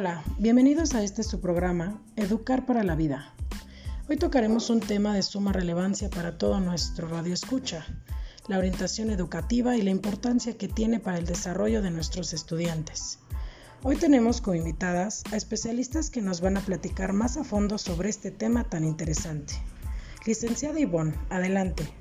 Hola, bienvenidos a este su programa, Educar para la Vida. Hoy tocaremos un tema de suma relevancia para todo nuestro radio escucha, la orientación educativa y la importancia que tiene para el desarrollo de nuestros estudiantes. Hoy tenemos como invitadas a especialistas que nos van a platicar más a fondo sobre este tema tan interesante. Licenciada Ivonne, adelante.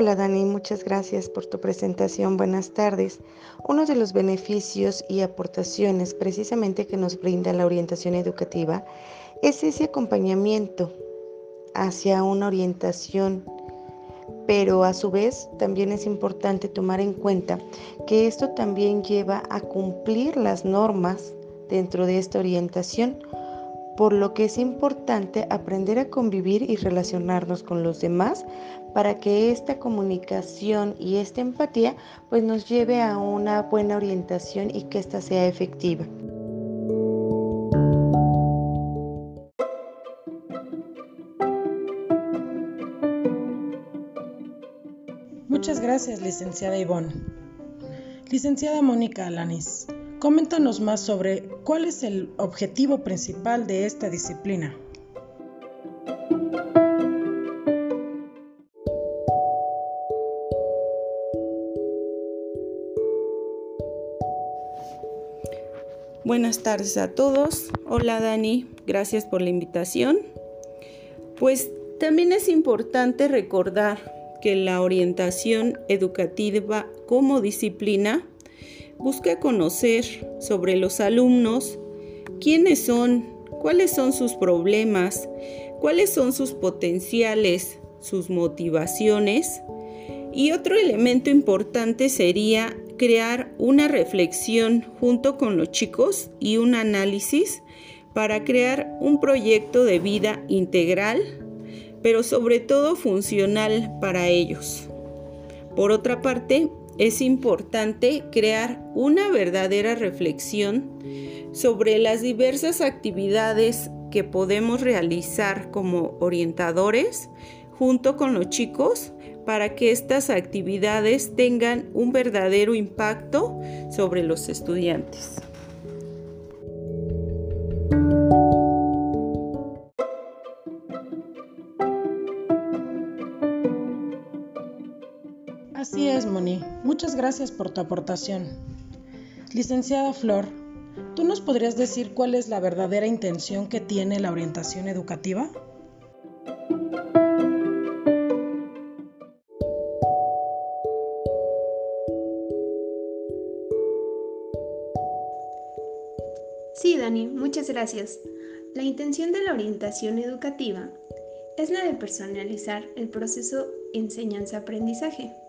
Hola Dani, muchas gracias por tu presentación. Buenas tardes. Uno de los beneficios y aportaciones precisamente que nos brinda la orientación educativa es ese acompañamiento hacia una orientación, pero a su vez también es importante tomar en cuenta que esto también lleva a cumplir las normas dentro de esta orientación, por lo que es importante aprender a convivir y relacionarnos con los demás para que esta comunicación y esta empatía pues nos lleve a una buena orientación y que ésta sea efectiva. Muchas gracias, licenciada Ivonne. Licenciada Mónica Alanis, coméntanos más sobre cuál es el objetivo principal de esta disciplina. Buenas tardes a todos. Hola Dani, gracias por la invitación. Pues también es importante recordar que la orientación educativa como disciplina busca conocer sobre los alumnos quiénes son, cuáles son sus problemas, cuáles son sus potenciales, sus motivaciones. Y otro elemento importante sería crear una reflexión junto con los chicos y un análisis para crear un proyecto de vida integral pero sobre todo funcional para ellos. Por otra parte, es importante crear una verdadera reflexión sobre las diversas actividades que podemos realizar como orientadores junto con los chicos para que estas actividades tengan un verdadero impacto sobre los estudiantes. Muchas gracias por tu aportación. Licenciada Flor, ¿tú nos podrías decir cuál es la verdadera intención que tiene la orientación educativa? Sí, Dani, muchas gracias. La intención de la orientación educativa es la de personalizar el proceso enseñanza-aprendizaje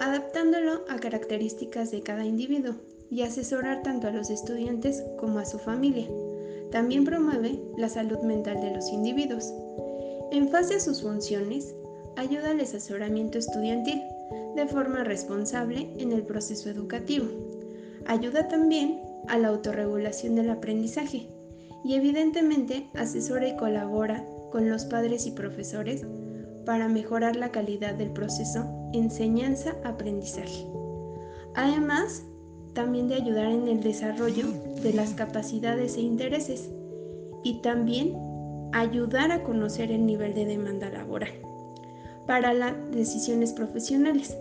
adaptándolo a características de cada individuo y asesorar tanto a los estudiantes como a su familia. También promueve la salud mental de los individuos. En fase a sus funciones, ayuda al asesoramiento estudiantil de forma responsable en el proceso educativo. Ayuda también a la autorregulación del aprendizaje y evidentemente asesora y colabora con los padres y profesores para mejorar la calidad del proceso enseñanza-aprendizaje. Además, también de ayudar en el desarrollo de las capacidades e intereses y también ayudar a conocer el nivel de demanda laboral para las decisiones profesionales.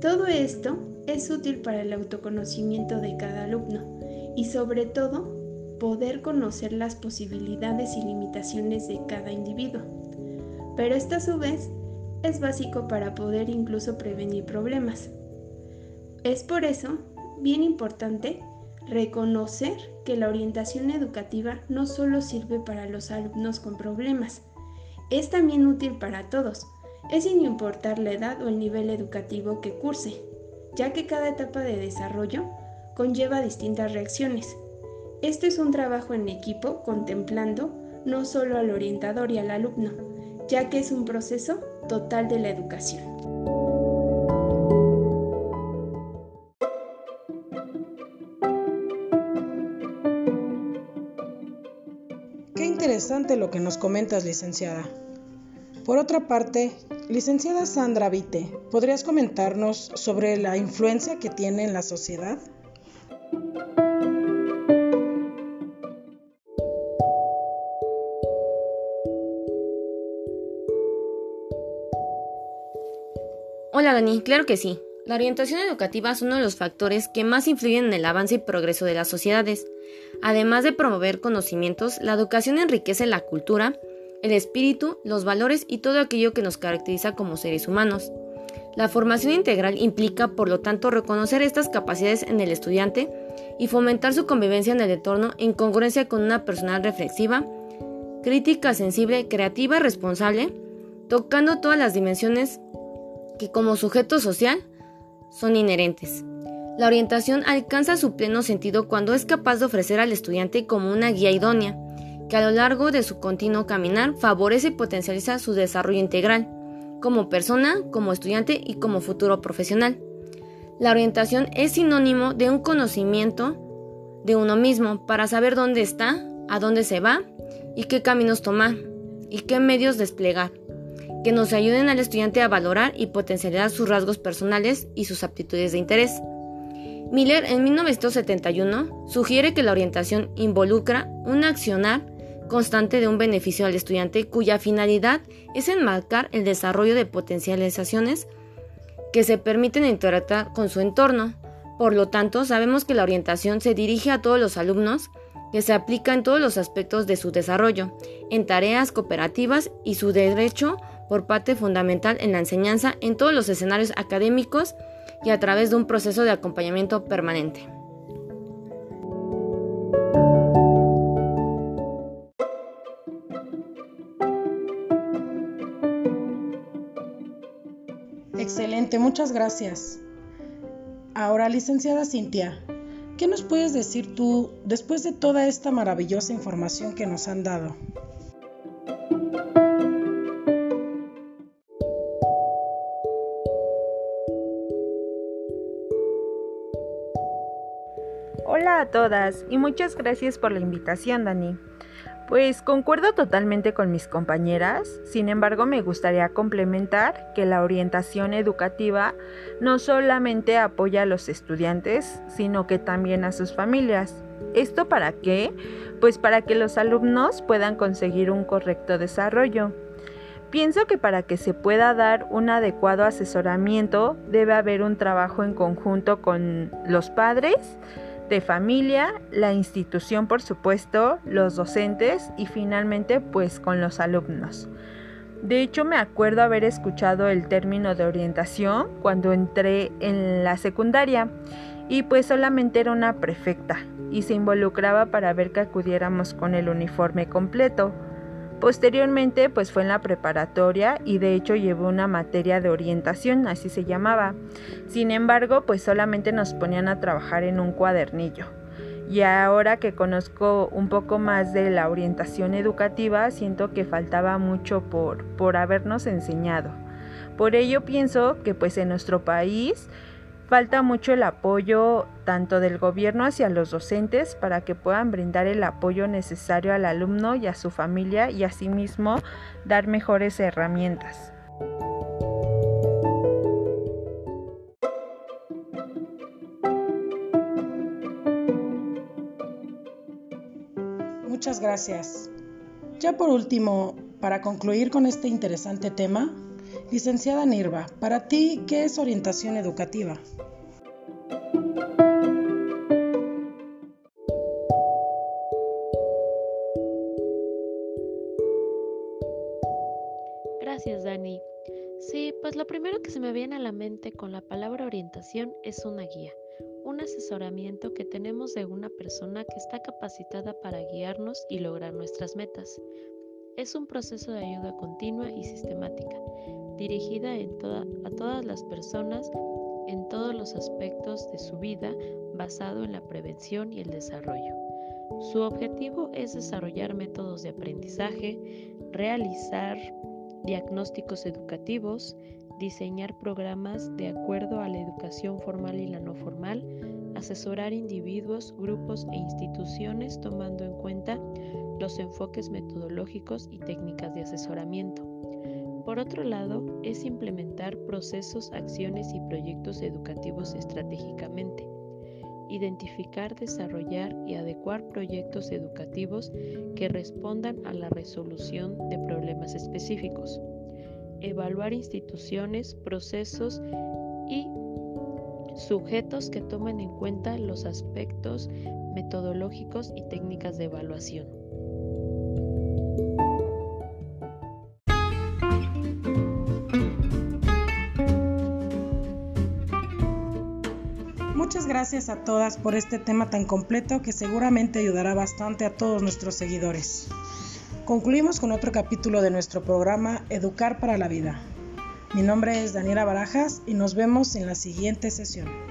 Todo esto es útil para el autoconocimiento de cada alumno y sobre todo poder conocer las posibilidades y limitaciones de cada individuo. Pero esto a su vez es básico para poder incluso prevenir problemas. Es por eso bien importante reconocer que la orientación educativa no solo sirve para los alumnos con problemas, es también útil para todos, es sin importar la edad o el nivel educativo que curse, ya que cada etapa de desarrollo conlleva distintas reacciones. Este es un trabajo en equipo contemplando no solo al orientador y al alumno, ya que es un proceso total de la educación. Qué interesante lo que nos comentas, licenciada. Por otra parte, licenciada Sandra Vite, ¿podrías comentarnos sobre la influencia que tiene en la sociedad? Hola Dani, claro que sí. La orientación educativa es uno de los factores que más influyen en el avance y progreso de las sociedades. Además de promover conocimientos, la educación enriquece la cultura, el espíritu, los valores y todo aquello que nos caracteriza como seres humanos. La formación integral implica, por lo tanto, reconocer estas capacidades en el estudiante y fomentar su convivencia en el entorno en congruencia con una personal reflexiva, crítica, sensible, creativa responsable, tocando todas las dimensiones que como sujeto social son inherentes. La orientación alcanza su pleno sentido cuando es capaz de ofrecer al estudiante como una guía idónea, que a lo largo de su continuo caminar favorece y potencializa su desarrollo integral, como persona, como estudiante y como futuro profesional. La orientación es sinónimo de un conocimiento de uno mismo para saber dónde está, a dónde se va y qué caminos tomar y qué medios desplegar que nos ayuden al estudiante a valorar y potencializar sus rasgos personales y sus aptitudes de interés. Miller en 1971 sugiere que la orientación involucra un accionar constante de un beneficio al estudiante cuya finalidad es enmarcar el desarrollo de potencializaciones que se permiten interactuar con su entorno. Por lo tanto, sabemos que la orientación se dirige a todos los alumnos que se aplica en todos los aspectos de su desarrollo, en tareas cooperativas y su derecho por parte fundamental en la enseñanza en todos los escenarios académicos y a través de un proceso de acompañamiento permanente. Excelente, muchas gracias. Ahora, licenciada Cintia, ¿qué nos puedes decir tú después de toda esta maravillosa información que nos han dado? A todas y muchas gracias por la invitación, Dani. Pues concuerdo totalmente con mis compañeras, sin embargo me gustaría complementar que la orientación educativa no solamente apoya a los estudiantes, sino que también a sus familias. ¿Esto para qué? Pues para que los alumnos puedan conseguir un correcto desarrollo. Pienso que para que se pueda dar un adecuado asesoramiento debe haber un trabajo en conjunto con los padres, de familia, la institución por supuesto, los docentes y finalmente pues con los alumnos. De hecho me acuerdo haber escuchado el término de orientación cuando entré en la secundaria y pues solamente era una prefecta y se involucraba para ver que acudiéramos con el uniforme completo. Posteriormente, pues fue en la preparatoria y de hecho llevó una materia de orientación, así se llamaba. Sin embargo, pues solamente nos ponían a trabajar en un cuadernillo. Y ahora que conozco un poco más de la orientación educativa, siento que faltaba mucho por, por habernos enseñado. Por ello pienso que pues en nuestro país Falta mucho el apoyo tanto del gobierno hacia los docentes para que puedan brindar el apoyo necesario al alumno y a su familia y asimismo dar mejores herramientas. Muchas gracias. Ya por último, para concluir con este interesante tema, Licenciada Nirva, para ti, ¿qué es orientación educativa? Gracias, Dani. Sí, pues lo primero que se me viene a la mente con la palabra orientación es una guía, un asesoramiento que tenemos de una persona que está capacitada para guiarnos y lograr nuestras metas. Es un proceso de ayuda continua y sistemática, dirigida a todas las personas en todos los aspectos de su vida basado en la prevención y el desarrollo. Su objetivo es desarrollar métodos de aprendizaje, realizar diagnósticos educativos, diseñar programas de acuerdo a la educación formal y la no formal, asesorar individuos, grupos e instituciones tomando en cuenta los enfoques metodológicos y técnicas de asesoramiento Por otro lado, es implementar procesos, acciones y proyectos educativos estratégicamente. Identificar, desarrollar y adecuar proyectos educativos que respondan a la resolución de problemas específicos. Evaluar instituciones, procesos y sujetos que tomen en cuenta los aspectos metodológicos y técnicas de evaluación. Muchas gracias a todas por este tema tan completo que seguramente ayudará bastante a todos nuestros seguidores. Concluimos con otro capítulo de nuestro programa Educar para la Vida. Mi nombre es Daniela Barajas y nos vemos en la siguiente sesión.